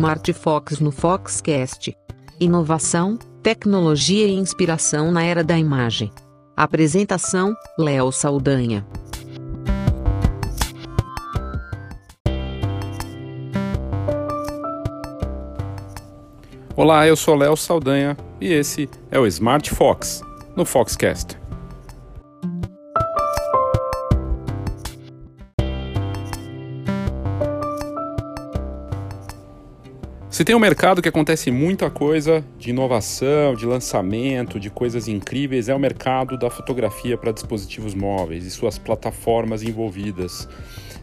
Smart Fox no Foxcast. Inovação, tecnologia e inspiração na era da imagem. Apresentação: Léo Saldanha. Olá, eu sou Léo Saldanha e esse é o Smart Fox no Foxcast. Se tem um mercado que acontece muita coisa de inovação, de lançamento, de coisas incríveis, é o mercado da fotografia para dispositivos móveis e suas plataformas envolvidas.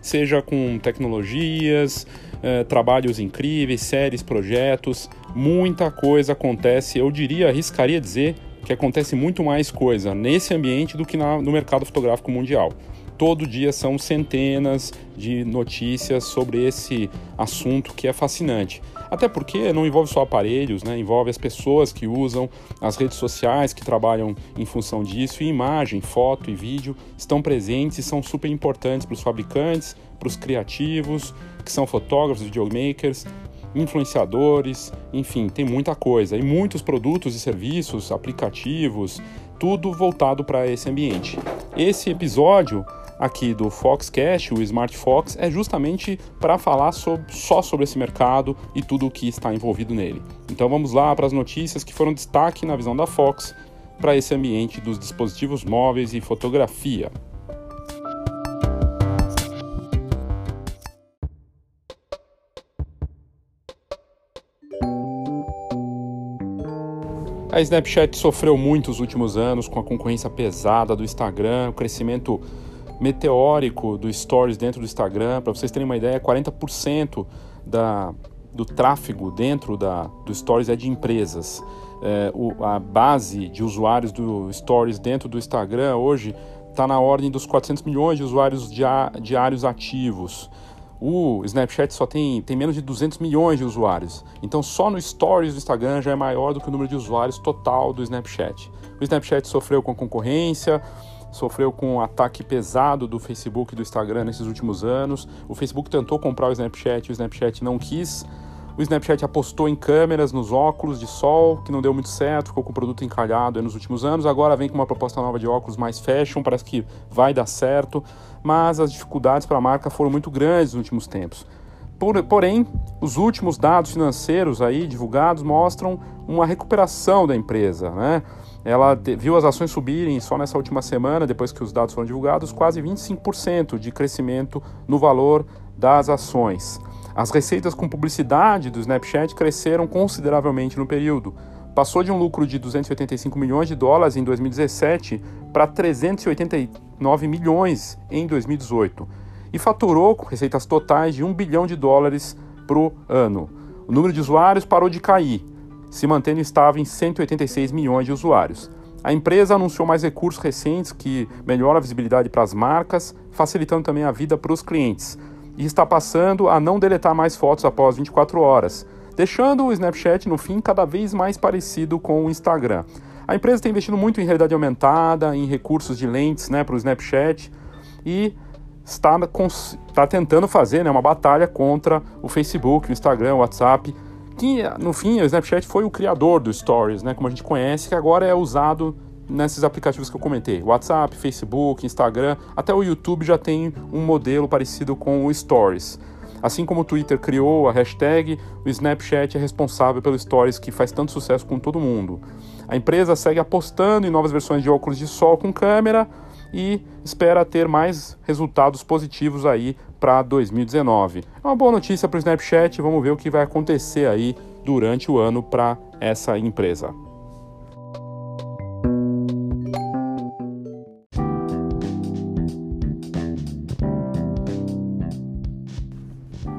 Seja com tecnologias, eh, trabalhos incríveis, séries, projetos, muita coisa acontece. Eu diria, arriscaria dizer que acontece muito mais coisa nesse ambiente do que na, no mercado fotográfico mundial. Todo dia são centenas de notícias sobre esse assunto que é fascinante. Até porque não envolve só aparelhos, né? envolve as pessoas que usam, as redes sociais que trabalham em função disso, e imagem, foto e vídeo estão presentes e são super importantes para os fabricantes, para os criativos, que são fotógrafos, videomakers, influenciadores, enfim, tem muita coisa. E muitos produtos e serviços, aplicativos, tudo voltado para esse ambiente. Esse episódio aqui do Foxcast, o Smart Fox, é justamente para falar sobre, só sobre esse mercado e tudo o que está envolvido nele. Então vamos lá para as notícias que foram destaque na visão da Fox para esse ambiente dos dispositivos móveis e fotografia. A Snapchat sofreu muito nos últimos anos com a concorrência pesada do Instagram, o crescimento meteórico do Stories dentro do Instagram. Para vocês terem uma ideia, 40% da, do tráfego dentro da, do Stories é de empresas. É, o, a base de usuários do Stories dentro do Instagram hoje está na ordem dos 400 milhões de usuários diários ativos. O Snapchat só tem, tem menos de 200 milhões de usuários. Então, só no Stories do Instagram já é maior do que o número de usuários total do Snapchat. O Snapchat sofreu com concorrência, sofreu com um ataque pesado do Facebook e do Instagram nesses últimos anos. O Facebook tentou comprar o Snapchat o Snapchat não quis. O Snapchat apostou em câmeras nos óculos de sol, que não deu muito certo, ficou com o produto encalhado nos últimos anos. Agora vem com uma proposta nova de óculos mais fashion, parece que vai dar certo, mas as dificuldades para a marca foram muito grandes nos últimos tempos. porém, os últimos dados financeiros aí divulgados mostram uma recuperação da empresa, né? Ela viu as ações subirem só nessa última semana, depois que os dados foram divulgados, quase 25% de crescimento no valor das ações. As receitas com publicidade do Snapchat cresceram consideravelmente no período. Passou de um lucro de 285 milhões de dólares em 2017 para 389 milhões em 2018 e faturou receitas totais de 1 bilhão de dólares por ano. O número de usuários parou de cair, se mantendo estável em 186 milhões de usuários. A empresa anunciou mais recursos recentes que melhoram a visibilidade para as marcas, facilitando também a vida para os clientes. E está passando a não deletar mais fotos após 24 horas, deixando o Snapchat no fim cada vez mais parecido com o Instagram. A empresa tem investido muito em realidade aumentada, em recursos de lentes né, para o Snapchat e está, está tentando fazer né, uma batalha contra o Facebook, o Instagram, o WhatsApp que no fim o Snapchat foi o criador do Stories, né, como a gente conhece, que agora é usado nesses aplicativos que eu comentei, WhatsApp, Facebook, Instagram, até o YouTube já tem um modelo parecido com o Stories. Assim como o Twitter criou a hashtag, o Snapchat é responsável pelo Stories que faz tanto sucesso com todo mundo. A empresa segue apostando em novas versões de óculos de sol com câmera e espera ter mais resultados positivos aí para 2019. É uma boa notícia para o Snapchat, vamos ver o que vai acontecer aí durante o ano para essa empresa.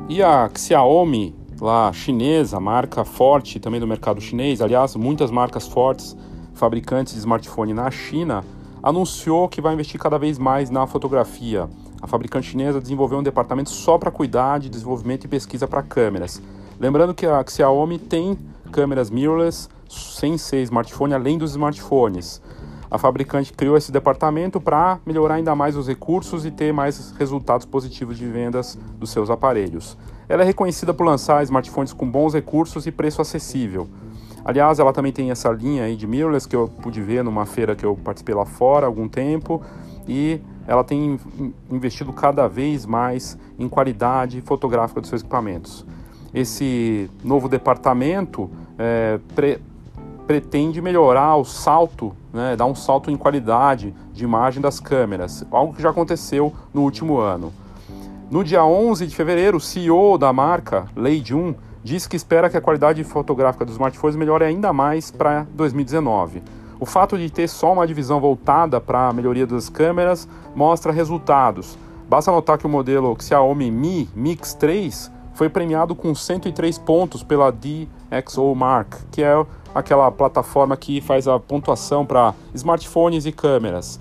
E a Xiaomi, lá chinesa, marca forte também do mercado chinês, aliás, muitas marcas fortes, fabricantes de smartphone na China, anunciou que vai investir cada vez mais na fotografia. A fabricante chinesa desenvolveu um departamento só para cuidar de desenvolvimento e pesquisa para câmeras. Lembrando que a Xiaomi tem câmeras mirrorless sem ser smartphone, além dos smartphones. A fabricante criou esse departamento para melhorar ainda mais os recursos e ter mais resultados positivos de vendas dos seus aparelhos. Ela é reconhecida por lançar smartphones com bons recursos e preço acessível. Aliás, ela também tem essa linha aí de mirrorless que eu pude ver numa feira que eu participei lá fora há algum tempo e ela tem investido cada vez mais em qualidade fotográfica dos seus equipamentos. Esse novo departamento é, pre pretende melhorar o salto, né, dar um salto em qualidade de imagem das câmeras, algo que já aconteceu no último ano. No dia 11 de fevereiro, o CEO da marca, Lei Jun, disse que espera que a qualidade fotográfica dos smartphones melhore ainda mais para 2019. O fato de ter só uma divisão voltada para a melhoria das câmeras mostra resultados. Basta notar que o modelo Xiaomi Mi Mix 3 foi premiado com 103 pontos pela DxO Mark, que é aquela plataforma que faz a pontuação para smartphones e câmeras.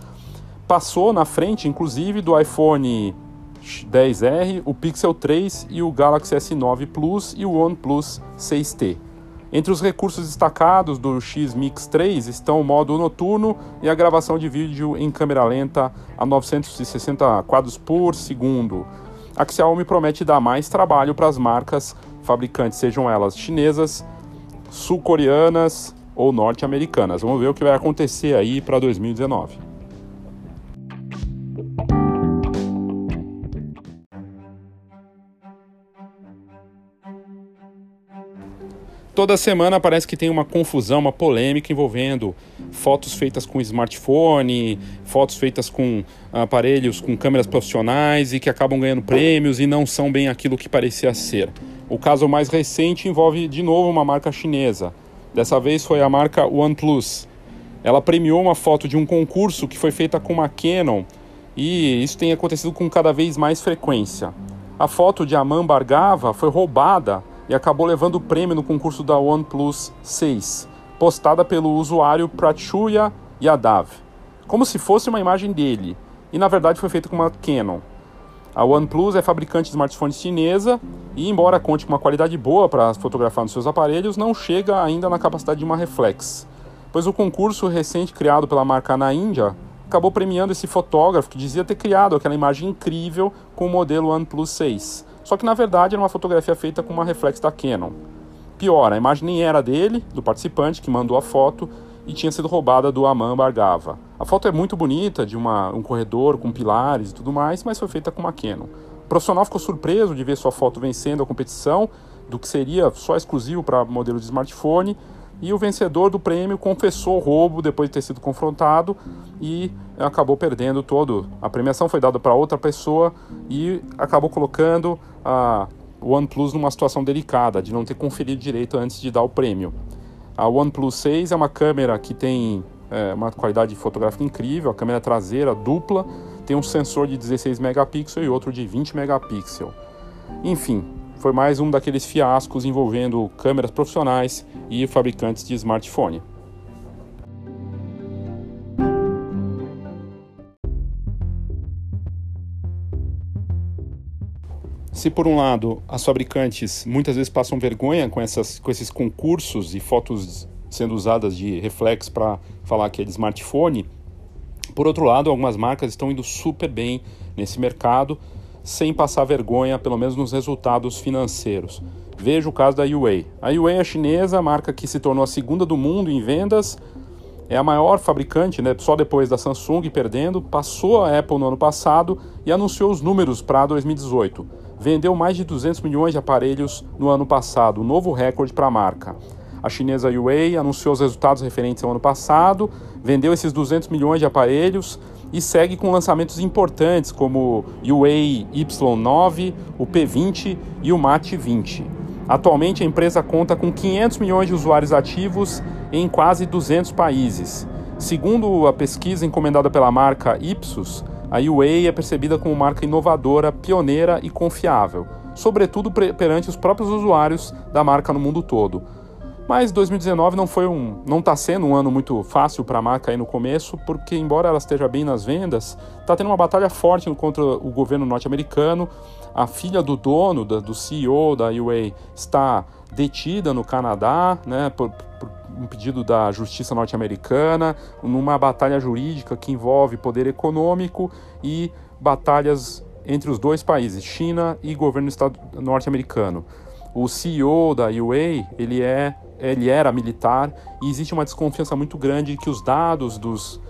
Passou na frente, inclusive, do iPhone 10R, o Pixel 3 e o Galaxy S9 Plus e o OnePlus 6T. Entre os recursos destacados do X Mix 3 estão o modo noturno e a gravação de vídeo em câmera lenta a 960 quadros por segundo. A Xiaomi promete dar mais trabalho para as marcas fabricantes, sejam elas chinesas, sul-coreanas ou norte-americanas. Vamos ver o que vai acontecer aí para 2019. Toda semana parece que tem uma confusão, uma polêmica envolvendo fotos feitas com smartphone, fotos feitas com aparelhos com câmeras profissionais e que acabam ganhando prêmios e não são bem aquilo que parecia ser. O caso mais recente envolve de novo uma marca chinesa. Dessa vez foi a marca OnePlus. Ela premiou uma foto de um concurso que foi feita com uma Canon e isso tem acontecido com cada vez mais frequência. A foto de Aman Bargava foi roubada e acabou levando o prêmio no concurso da OnePlus 6, postada pelo usuário Prachuya Yadav, como se fosse uma imagem dele, e na verdade foi feita com uma Canon. A OnePlus é fabricante de smartphones chinesa e, embora conte com uma qualidade boa para fotografar nos seus aparelhos, não chega ainda na capacidade de uma reflex, pois o concurso recente criado pela marca na Índia acabou premiando esse fotógrafo que dizia ter criado aquela imagem incrível com o modelo OnePlus 6. Só que na verdade era uma fotografia feita com uma reflex da Canon. Pior, a imagem nem era dele, do participante que mandou a foto, e tinha sido roubada do Aman Bargava. A foto é muito bonita, de uma, um corredor com pilares e tudo mais, mas foi feita com uma Canon. O profissional ficou surpreso de ver sua foto vencendo a competição, do que seria só exclusivo para modelo de smartphone, e o vencedor do prêmio confessou o roubo depois de ter sido confrontado e acabou perdendo todo. A premiação foi dada para outra pessoa e acabou colocando a OnePlus numa situação delicada, de não ter conferido direito antes de dar o prêmio. A OnePlus 6 é uma câmera que tem é, uma qualidade fotográfica incrível, a câmera traseira dupla, tem um sensor de 16 megapixels e outro de 20 megapixels. Enfim, foi mais um daqueles fiascos envolvendo câmeras profissionais e fabricantes de smartphone. Se por um lado as fabricantes muitas vezes passam vergonha com, essas, com esses concursos e fotos sendo usadas de reflex para falar que é de smartphone, por outro lado algumas marcas estão indo super bem nesse mercado sem passar vergonha, pelo menos nos resultados financeiros. Veja o caso da UA. A UA é chinesa, marca que se tornou a segunda do mundo em vendas, é a maior fabricante, né, só depois da Samsung perdendo, passou a Apple no ano passado e anunciou os números para 2018 vendeu mais de 200 milhões de aparelhos no ano passado, um novo recorde para a marca. A chinesa Huawei anunciou os resultados referentes ao ano passado, vendeu esses 200 milhões de aparelhos e segue com lançamentos importantes como o Huawei Y9, o P20 e o Mate 20. Atualmente a empresa conta com 500 milhões de usuários ativos em quase 200 países. Segundo a pesquisa encomendada pela marca Ipsos, a UA é percebida como marca inovadora, pioneira e confiável, sobretudo perante os próprios usuários da marca no mundo todo. Mas 2019 não foi um, não está sendo um ano muito fácil para a marca aí no começo, porque embora ela esteja bem nas vendas, está tendo uma batalha forte contra o governo norte-americano. A filha do dono, do CEO da UA, está detida no Canadá, né, por, um pedido da justiça norte-americana, numa batalha jurídica que envolve poder econômico e batalhas entre os dois países, China e governo norte-americano. O CEO da UA, ele é ele era militar e existe uma desconfiança muito grande de que os dados dos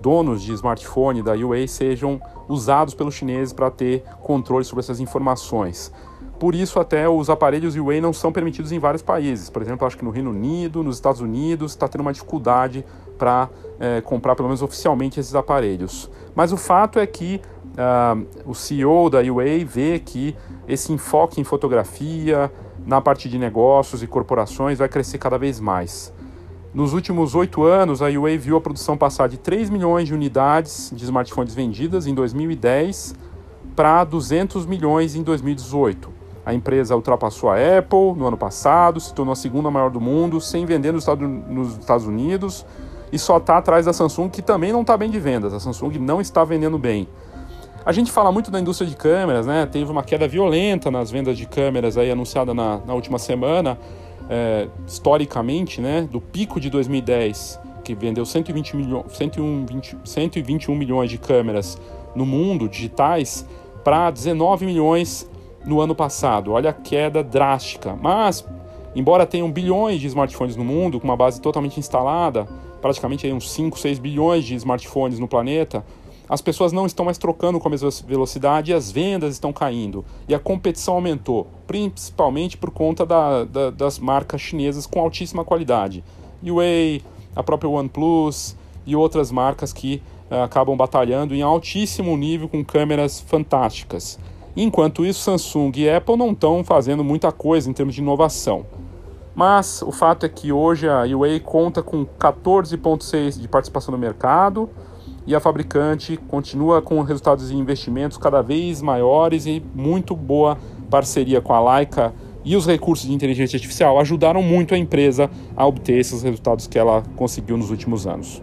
donos de smartphone da UA sejam usados pelos chineses para ter controle sobre essas informações. Por isso, até os aparelhos UA não são permitidos em vários países. Por exemplo, acho que no Reino Unido, nos Estados Unidos, está tendo uma dificuldade para é, comprar, pelo menos oficialmente, esses aparelhos. Mas o fato é que uh, o CEO da UA vê que esse enfoque em fotografia, na parte de negócios e corporações, vai crescer cada vez mais. Nos últimos oito anos, a UA viu a produção passar de 3 milhões de unidades de smartphones vendidas em 2010 para 200 milhões em 2018. A empresa ultrapassou a Apple no ano passado, se tornou a segunda maior do mundo, sem vender nos Estados Unidos e só está atrás da Samsung, que também não está bem de vendas. A Samsung não está vendendo bem. A gente fala muito da indústria de câmeras, né? Teve uma queda violenta nas vendas de câmeras aí anunciada na, na última semana, é, historicamente, né? Do pico de 2010, que vendeu 120 milho, 101, 20, 121 milhões de câmeras no mundo digitais, para 19 milhões no ano passado. Olha a queda drástica. Mas, embora tenham bilhões de smartphones no mundo, com uma base totalmente instalada, praticamente aí uns 5, 6 bilhões de smartphones no planeta, as pessoas não estão mais trocando com a mesma velocidade e as vendas estão caindo. E a competição aumentou, principalmente por conta da, da, das marcas chinesas com altíssima qualidade. Huawei, a própria OnePlus e outras marcas que uh, acabam batalhando em altíssimo nível com câmeras fantásticas. Enquanto isso, Samsung e Apple não estão fazendo muita coisa em termos de inovação. Mas o fato é que hoje a Huawei conta com 14,6% de participação no mercado e a fabricante continua com resultados de investimentos cada vez maiores e muito boa parceria com a Leica e os recursos de inteligência artificial ajudaram muito a empresa a obter esses resultados que ela conseguiu nos últimos anos.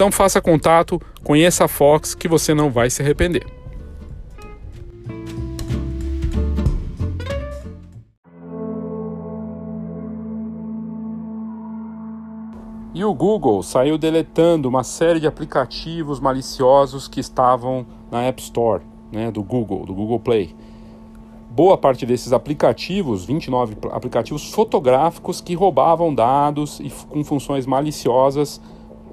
Então faça contato, conheça a Fox que você não vai se arrepender. E o Google saiu deletando uma série de aplicativos maliciosos que estavam na App Store né, do Google, do Google Play. Boa parte desses aplicativos, 29 aplicativos fotográficos que roubavam dados e com funções maliciosas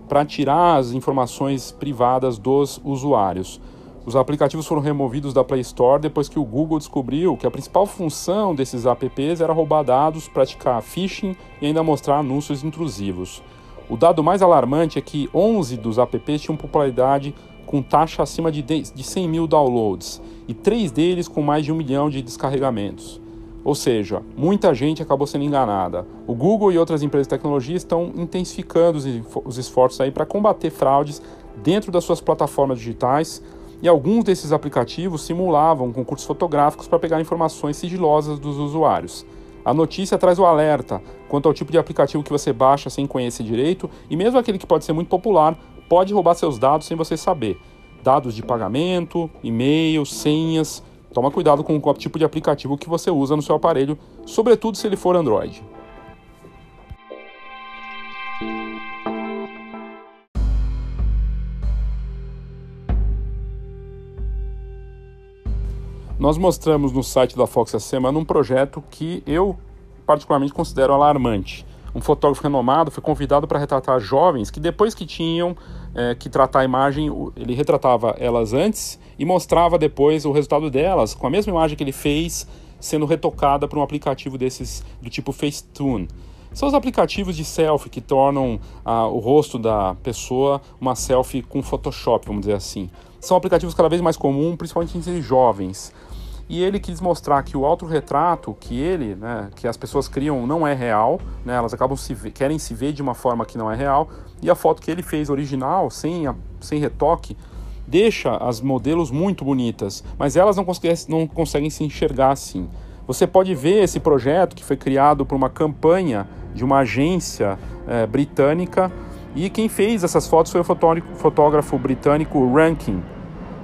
para tirar as informações privadas dos usuários. Os aplicativos foram removidos da Play Store depois que o Google descobriu que a principal função desses apps era roubar dados, praticar phishing e ainda mostrar anúncios intrusivos. O dado mais alarmante é que 11 dos apps tinham popularidade com taxa acima de 100 mil downloads e três deles com mais de um milhão de descarregamentos. Ou seja, muita gente acabou sendo enganada. O Google e outras empresas de tecnologia estão intensificando os esforços aí para combater fraudes dentro das suas plataformas digitais E alguns desses aplicativos simulavam concursos fotográficos para pegar informações sigilosas dos usuários. A notícia traz o alerta quanto ao tipo de aplicativo que você baixa sem conhecer direito, e mesmo aquele que pode ser muito popular pode roubar seus dados sem você saber. Dados de pagamento, e-mails, senhas. Toma cuidado com o tipo de aplicativo que você usa no seu aparelho, sobretudo se ele for Android. Nós mostramos no site da Fox essa semana um projeto que eu particularmente considero alarmante. Um fotógrafo renomado foi convidado para retratar jovens que depois que tinham é, que tratar a imagem, ele retratava elas antes e mostrava depois o resultado delas com a mesma imagem que ele fez sendo retocada por um aplicativo desses do tipo Facetune. São os aplicativos de selfie que tornam ah, o rosto da pessoa uma selfie com Photoshop, vamos dizer assim. São aplicativos cada vez mais comuns, principalmente entre jovens e ele quis mostrar que o autorretrato que ele, né, que as pessoas criam não é real, né, elas acabam se querem se ver de uma forma que não é real, e a foto que ele fez original, sem, a, sem retoque, deixa as modelos muito bonitas, mas elas não conseguem, não conseguem se enxergar assim. Você pode ver esse projeto que foi criado por uma campanha de uma agência é, britânica e quem fez essas fotos foi o fotógrafo britânico Rankin,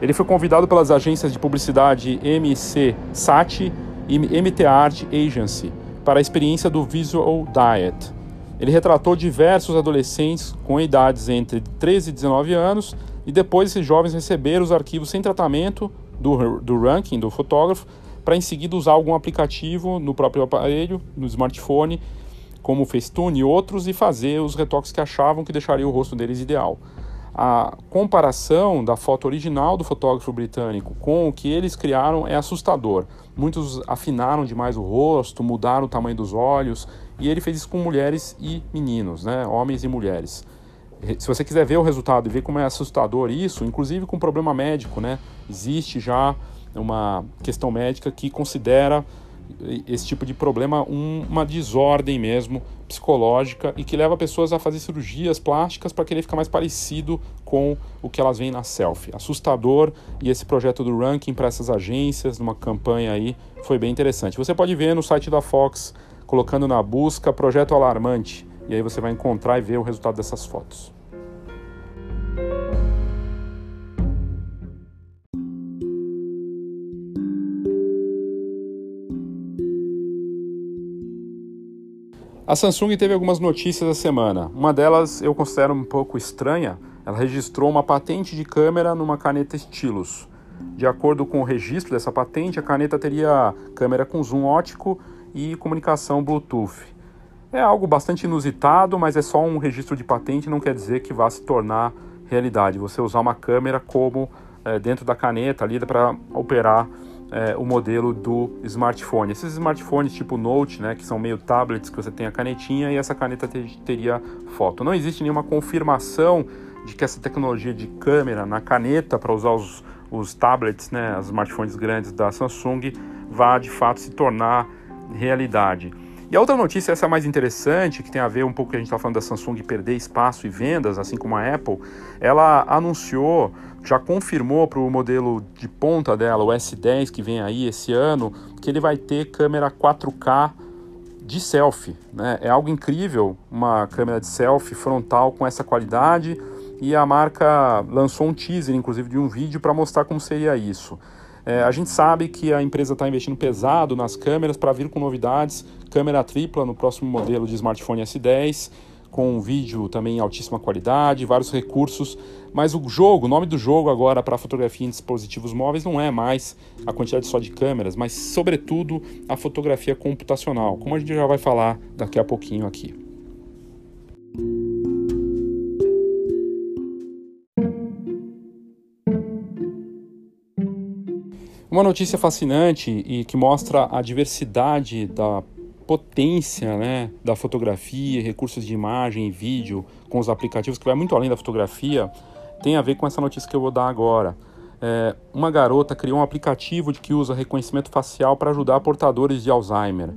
ele foi convidado pelas agências de publicidade MC Sati e MT Art Agency para a experiência do Visual Diet. Ele retratou diversos adolescentes com idades entre 13 e 19 anos e depois esses jovens receberam os arquivos sem tratamento do, do ranking do fotógrafo para em seguida usar algum aplicativo no próprio aparelho, no smartphone, como o Facetune e outros, e fazer os retoques que achavam que deixaria o rosto deles ideal a comparação da foto original do fotógrafo britânico com o que eles criaram é assustador. Muitos afinaram demais o rosto, mudaram o tamanho dos olhos, e ele fez isso com mulheres e meninos, né? homens e mulheres. Se você quiser ver o resultado e ver como é assustador isso, inclusive com problema médico, né? existe já uma questão médica que considera esse tipo de problema um, uma desordem mesmo psicológica e que leva pessoas a fazer cirurgias plásticas para querer ficar mais parecido com o que elas veem na selfie. Assustador e esse projeto do ranking para essas agências, numa campanha aí, foi bem interessante. Você pode ver no site da Fox, colocando na busca projeto alarmante, e aí você vai encontrar e ver o resultado dessas fotos. A Samsung teve algumas notícias essa semana. Uma delas eu considero um pouco estranha. Ela registrou uma patente de câmera numa caneta Stylus. De acordo com o registro dessa patente, a caneta teria câmera com zoom ótico e comunicação Bluetooth. É algo bastante inusitado, mas é só um registro de patente, não quer dizer que vá se tornar realidade. Você usar uma câmera como é, dentro da caneta ali para operar é, o modelo do smartphone. Esses smartphones tipo Note, né, que são meio tablets que você tem a canetinha e essa caneta te, teria foto. Não existe nenhuma confirmação de que essa tecnologia de câmera na caneta para usar os, os tablets, né, os smartphones grandes da Samsung, vá de fato se tornar realidade. E a outra notícia, essa mais interessante, que tem a ver um pouco com a gente está falando da Samsung perder espaço e vendas, assim como a Apple, ela anunciou, já confirmou para o modelo de ponta dela, o S10, que vem aí esse ano, que ele vai ter câmera 4K de selfie. Né? É algo incrível, uma câmera de selfie frontal com essa qualidade, e a marca lançou um teaser, inclusive, de um vídeo para mostrar como seria isso. É, a gente sabe que a empresa está investindo pesado nas câmeras para vir com novidades, câmera tripla no próximo modelo de smartphone S10, com vídeo também em altíssima qualidade, vários recursos, mas o jogo, o nome do jogo agora para fotografia em dispositivos móveis não é mais a quantidade só de câmeras, mas sobretudo a fotografia computacional, como a gente já vai falar daqui a pouquinho aqui. Uma notícia fascinante e que mostra a diversidade da potência né, da fotografia, recursos de imagem e vídeo com os aplicativos, que vai muito além da fotografia, tem a ver com essa notícia que eu vou dar agora. É, uma garota criou um aplicativo de que usa reconhecimento facial para ajudar portadores de Alzheimer.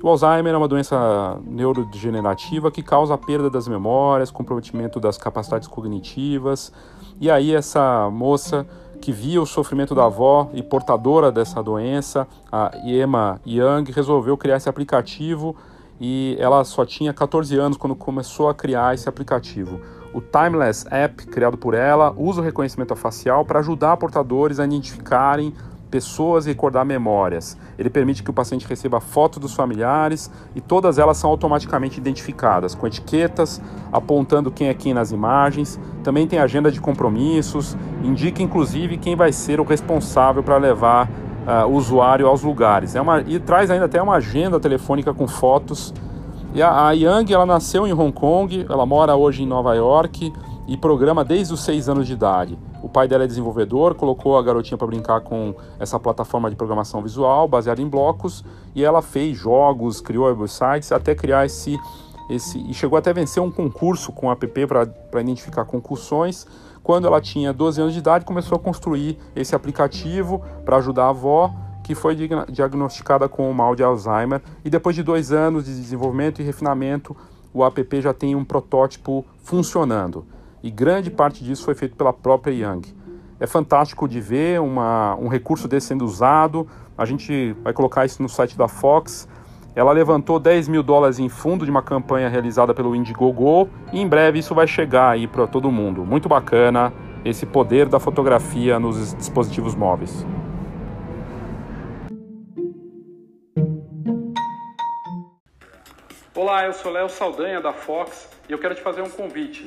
O Alzheimer é uma doença neurodegenerativa que causa a perda das memórias, comprometimento das capacidades cognitivas. E aí essa moça que via o sofrimento da avó e portadora dessa doença, a Emma Young, resolveu criar esse aplicativo e ela só tinha 14 anos quando começou a criar esse aplicativo. O Timeless App, criado por ela, usa o reconhecimento facial para ajudar portadores a identificarem pessoas e recordar memórias. Ele permite que o paciente receba fotos dos familiares e todas elas são automaticamente identificadas, com etiquetas apontando quem é quem nas imagens. Também tem agenda de compromissos, indica inclusive quem vai ser o responsável para levar uh, o usuário aos lugares. É uma, e traz ainda até uma agenda telefônica com fotos. E a, a Yang ela nasceu em Hong Kong, ela mora hoje em Nova York e programa desde os seis anos de idade. O pai dela é desenvolvedor, colocou a garotinha para brincar com essa plataforma de programação visual baseada em blocos e ela fez jogos, criou websites até criar esse, esse e chegou até a vencer um concurso com o app para identificar concussões. Quando ela tinha 12 anos de idade, começou a construir esse aplicativo para ajudar a avó que foi diagnosticada com o mal de Alzheimer e depois de dois anos de desenvolvimento e refinamento, o app já tem um protótipo funcionando e grande parte disso foi feito pela própria Young. É fantástico de ver uma, um recurso desse sendo usado. A gente vai colocar isso no site da Fox. Ela levantou 10 mil dólares em fundo de uma campanha realizada pelo Indiegogo e em breve isso vai chegar aí para todo mundo. Muito bacana esse poder da fotografia nos dispositivos móveis. Olá, eu sou Léo Saldanha da Fox e eu quero te fazer um convite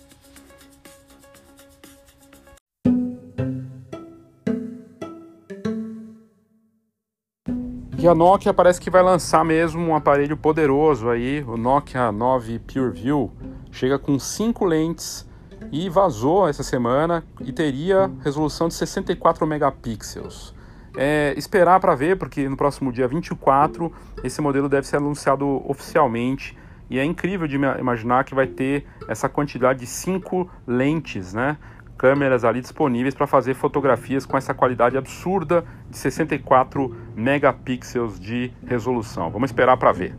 E a Nokia parece que vai lançar mesmo um aparelho poderoso aí, o Nokia 9 PureView. Chega com cinco lentes e vazou essa semana e teria resolução de 64 megapixels. É, esperar para ver, porque no próximo dia 24 esse modelo deve ser anunciado oficialmente. E é incrível de imaginar que vai ter essa quantidade de cinco lentes, né? Câmeras ali disponíveis para fazer fotografias com essa qualidade absurda de 64 megapixels de resolução. Vamos esperar para ver.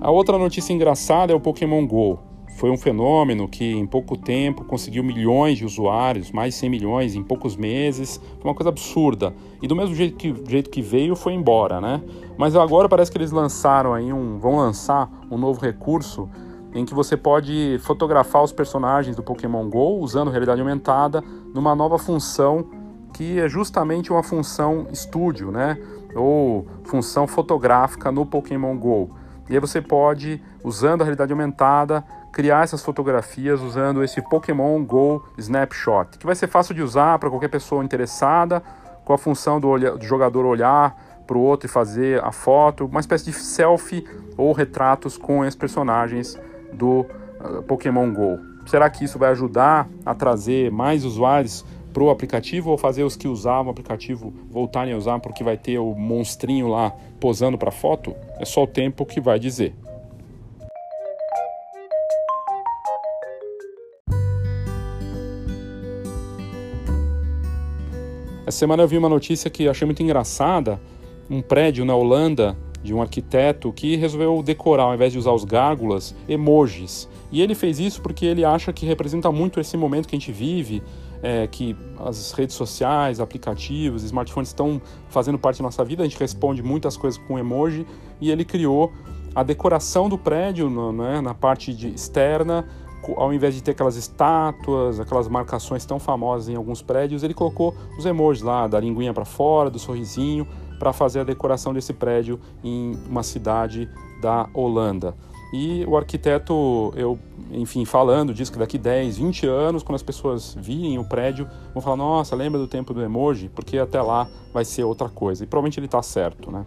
A outra notícia engraçada é o Pokémon Go. Foi um fenômeno que em pouco tempo conseguiu milhões de usuários, mais de 100 milhões em poucos meses. Foi uma coisa absurda. E do mesmo jeito que, jeito que veio, foi embora, né? Mas agora parece que eles lançaram aí um, vão lançar um novo recurso em que você pode fotografar os personagens do Pokémon Go usando realidade aumentada numa nova função que é justamente uma função estúdio, né? Ou função fotográfica no Pokémon Go. E aí você pode, usando a realidade aumentada, criar essas fotografias usando esse Pokémon Go Snapshot, que vai ser fácil de usar para qualquer pessoa interessada, com a função do, olha, do jogador olhar para o outro e fazer a foto, uma espécie de selfie ou retratos com os personagens do uh, Pokémon Go. Será que isso vai ajudar a trazer mais usuários para o aplicativo ou fazer os que usavam o aplicativo voltarem a usar porque vai ter o monstrinho lá posando para foto? É só o tempo que vai dizer. Essa semana eu vi uma notícia que achei muito engraçada. Um prédio na Holanda de um arquiteto que resolveu decorar, ao invés de usar os gárgulas, emojis. E ele fez isso porque ele acha que representa muito esse momento que a gente vive, é, que as redes sociais, aplicativos, smartphones estão fazendo parte da nossa vida, a gente responde muitas coisas com emoji, e ele criou a decoração do prédio né, na parte de externa ao invés de ter aquelas estátuas, aquelas marcações tão famosas em alguns prédios, ele colocou os emojis lá, da linguinha para fora, do sorrisinho, para fazer a decoração desse prédio em uma cidade da Holanda. E o arquiteto, eu, enfim, falando disso que daqui 10, 20 anos, quando as pessoas virem o prédio, vão falar: "Nossa, lembra do tempo do emoji?", porque até lá vai ser outra coisa. E provavelmente ele está certo, né?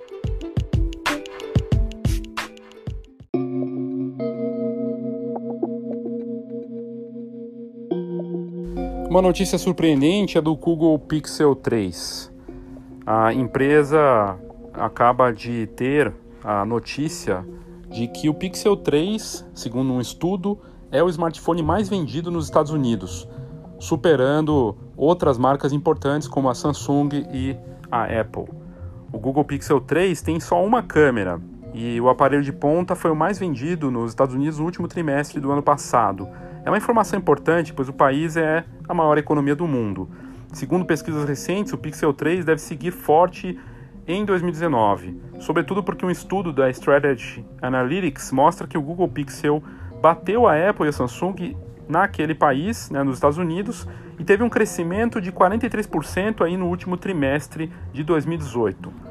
Uma notícia surpreendente é do Google Pixel 3. A empresa acaba de ter a notícia de que o Pixel 3, segundo um estudo, é o smartphone mais vendido nos Estados Unidos, superando outras marcas importantes como a Samsung e a Apple. O Google Pixel 3 tem só uma câmera e o aparelho de ponta foi o mais vendido nos Estados Unidos no último trimestre do ano passado. É uma informação importante, pois o país é a maior economia do mundo. Segundo pesquisas recentes, o Pixel 3 deve seguir forte em 2019, sobretudo porque um estudo da Strategy Analytics mostra que o Google Pixel bateu a Apple e a Samsung naquele país, né, nos Estados Unidos, e teve um crescimento de 43% aí no último trimestre de 2018.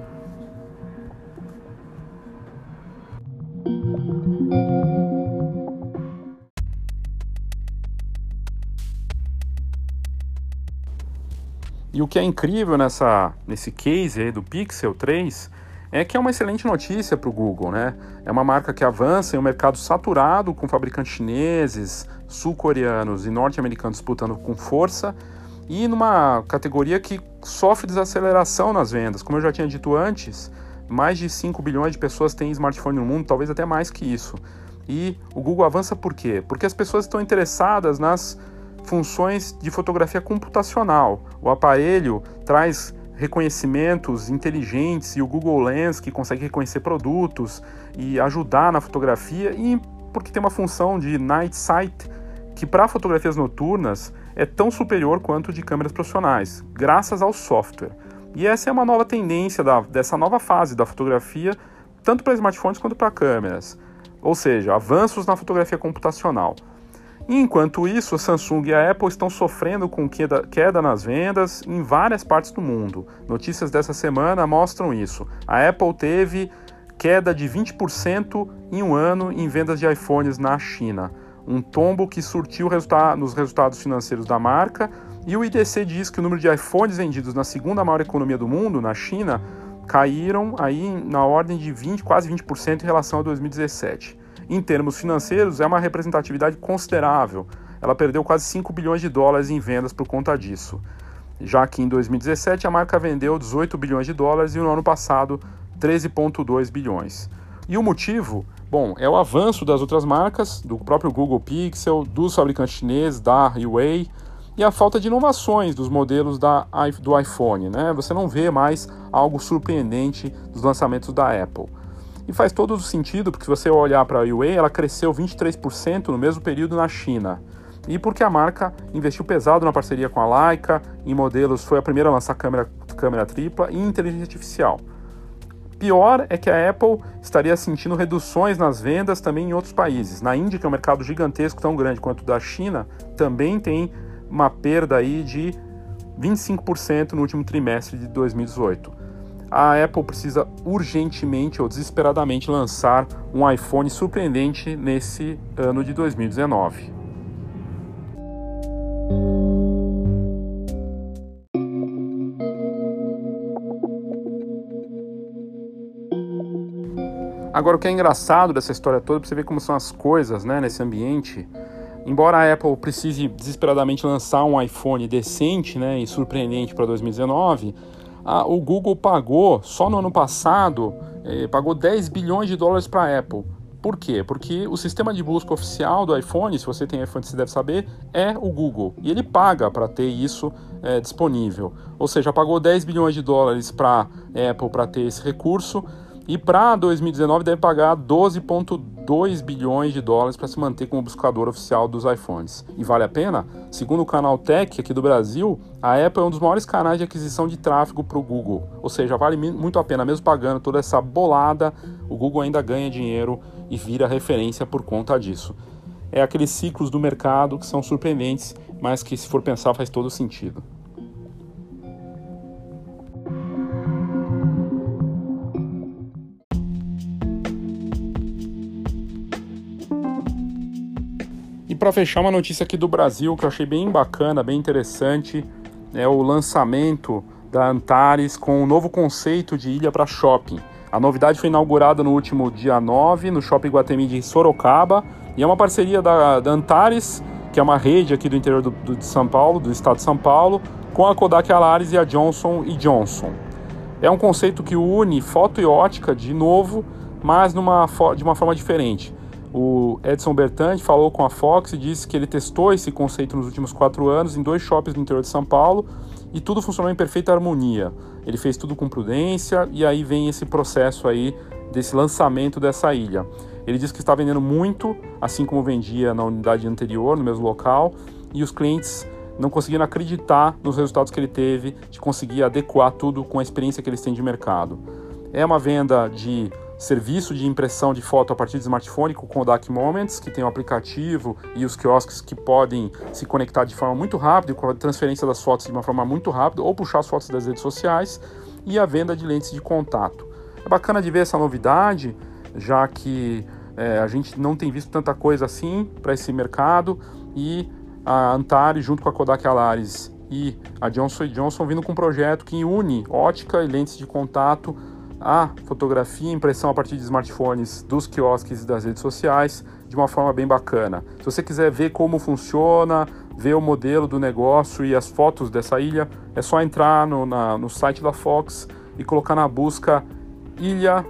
E o que é incrível nessa, nesse case aí do Pixel 3 é que é uma excelente notícia para o Google, né? É uma marca que avança em um mercado saturado com fabricantes chineses, sul-coreanos e norte-americanos disputando com força e numa categoria que sofre desaceleração nas vendas. Como eu já tinha dito antes, mais de 5 bilhões de pessoas têm smartphone no mundo, talvez até mais que isso. E o Google avança por quê? Porque as pessoas estão interessadas nas funções de fotografia computacional. O aparelho traz reconhecimentos inteligentes e o Google Lens que consegue reconhecer produtos e ajudar na fotografia e porque tem uma função de night sight que para fotografias noturnas é tão superior quanto de câmeras profissionais, graças ao software. E essa é uma nova tendência da, dessa nova fase da fotografia, tanto para smartphones quanto para câmeras. Ou seja, avanços na fotografia computacional. Enquanto isso, a Samsung e a Apple estão sofrendo com queda, queda nas vendas em várias partes do mundo. Notícias dessa semana mostram isso. A Apple teve queda de 20% em um ano em vendas de iPhones na China. Um tombo que surtiu resulta nos resultados financeiros da marca. E o IDC diz que o número de iPhones vendidos na segunda maior economia do mundo, na China, caíram aí na ordem de 20, quase 20% em relação a 2017 em termos financeiros, é uma representatividade considerável. Ela perdeu quase 5 bilhões de dólares em vendas por conta disso. Já que em 2017 a marca vendeu 18 bilhões de dólares e no ano passado 13,2 bilhões. E o motivo? Bom, é o avanço das outras marcas, do próprio Google Pixel, dos fabricantes chineses, da Huawei, e a falta de inovações dos modelos da, do iPhone. Né? Você não vê mais algo surpreendente dos lançamentos da Apple. E faz todo o sentido, porque se você olhar para a Huawei, ela cresceu 23% no mesmo período na China. E porque a marca investiu pesado na parceria com a Leica, em modelos foi a primeira a lançar câmera, câmera tripla e inteligência artificial. Pior é que a Apple estaria sentindo reduções nas vendas também em outros países. Na Índia, que é um mercado gigantesco, tão grande quanto o da China, também tem uma perda aí de 25% no último trimestre de 2018 a Apple precisa urgentemente ou desesperadamente lançar um iPhone surpreendente nesse ano de 2019. Agora, o que é engraçado dessa história toda, para você ver como são as coisas né, nesse ambiente, embora a Apple precise desesperadamente lançar um iPhone decente né, e surpreendente para 2019, a, o Google pagou, só no ano passado, eh, pagou 10 bilhões de dólares para a Apple. Por quê? Porque o sistema de busca oficial do iPhone, se você tem iPhone, você deve saber, é o Google. E ele paga para ter isso é, disponível. Ou seja, pagou 10 bilhões de dólares para a Apple para ter esse recurso. E para 2019 deve pagar 12,2 bilhões de dólares para se manter como buscador oficial dos iPhones. E vale a pena? Segundo o canal Tech aqui do Brasil, a Apple é um dos maiores canais de aquisição de tráfego para o Google. Ou seja, vale muito a pena, mesmo pagando toda essa bolada, o Google ainda ganha dinheiro e vira referência por conta disso. É aqueles ciclos do mercado que são surpreendentes, mas que se for pensar faz todo sentido. Para fechar, uma notícia aqui do Brasil que eu achei bem bacana, bem interessante. É o lançamento da Antares com um novo conceito de ilha para shopping. A novidade foi inaugurada no último dia 9 no Shopping Guatemi de Sorocaba e é uma parceria da, da Antares, que é uma rede aqui do interior do, do, de São Paulo, do estado de São Paulo, com a Kodak Alaris e a Johnson Johnson. É um conceito que une foto e ótica de novo, mas numa, de uma forma diferente. O Edson Bertandi falou com a Fox e disse que ele testou esse conceito nos últimos quatro anos em dois shoppings no interior de São Paulo e tudo funcionou em perfeita harmonia. Ele fez tudo com prudência e aí vem esse processo aí desse lançamento dessa ilha. Ele disse que está vendendo muito, assim como vendia na unidade anterior, no mesmo local, e os clientes não conseguiram acreditar nos resultados que ele teve de conseguir adequar tudo com a experiência que eles têm de mercado. É uma venda de serviço de impressão de foto a partir de smartphone com o Kodak Moments, que tem o um aplicativo e os quiosques que podem se conectar de forma muito rápida, com a transferência das fotos de uma forma muito rápida, ou puxar as fotos das redes sociais, e a venda de lentes de contato. É bacana de ver essa novidade, já que é, a gente não tem visto tanta coisa assim para esse mercado, e a Antares, junto com a Kodak Alaris e a Johnson Johnson, vindo com um projeto que une ótica e lentes de contato a fotografia e impressão a partir de smartphones dos quiosques e das redes sociais de uma forma bem bacana. Se você quiser ver como funciona, ver o modelo do negócio e as fotos dessa ilha, é só entrar no, na, no site da Fox e colocar na busca Ilha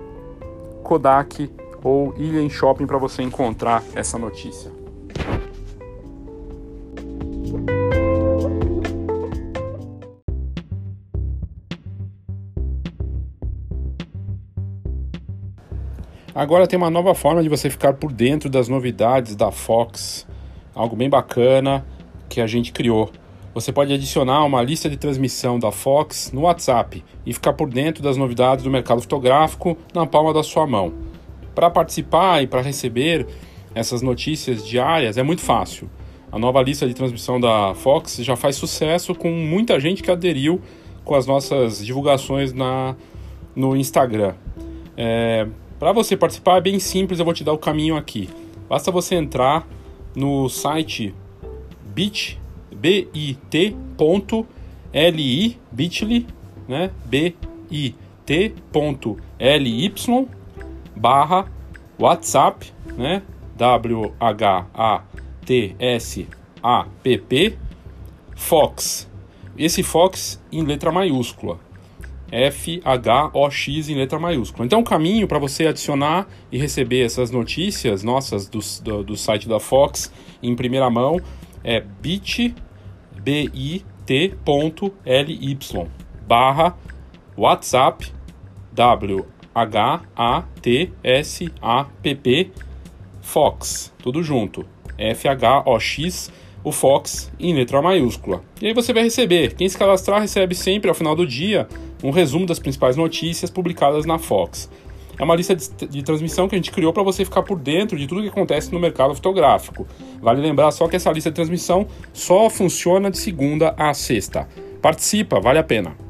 Kodak ou Ilha em Shopping para você encontrar essa notícia. Agora tem uma nova forma de você ficar por dentro das novidades da Fox, algo bem bacana que a gente criou. Você pode adicionar uma lista de transmissão da Fox no WhatsApp e ficar por dentro das novidades do mercado fotográfico na palma da sua mão. Para participar e para receber essas notícias diárias é muito fácil. A nova lista de transmissão da Fox já faz sucesso com muita gente que aderiu com as nossas divulgações na, no Instagram. É, para você participar é bem simples, eu vou te dar o caminho aqui. Basta você entrar no site bit, bit.ly, bit.ly, né? bit.ly barra WhatsApp, né? W-H-A-T-S-A-P-P Fox. Esse Fox em letra maiúscula. F-H-O-X em letra maiúscula. Então, o caminho para você adicionar e receber essas notícias nossas do, do, do, site da Fox em primeira mão é bit.ly barra WhatsApp W-H-A-T-S-A-P-P Fox, tudo junto. F-H-O-X o Fox em letra maiúscula. E aí você vai receber. Quem se cadastrar recebe sempre ao final do dia um resumo das principais notícias publicadas na Fox. É uma lista de, de transmissão que a gente criou para você ficar por dentro de tudo que acontece no mercado fotográfico. Vale lembrar só que essa lista de transmissão só funciona de segunda a sexta. Participa, vale a pena.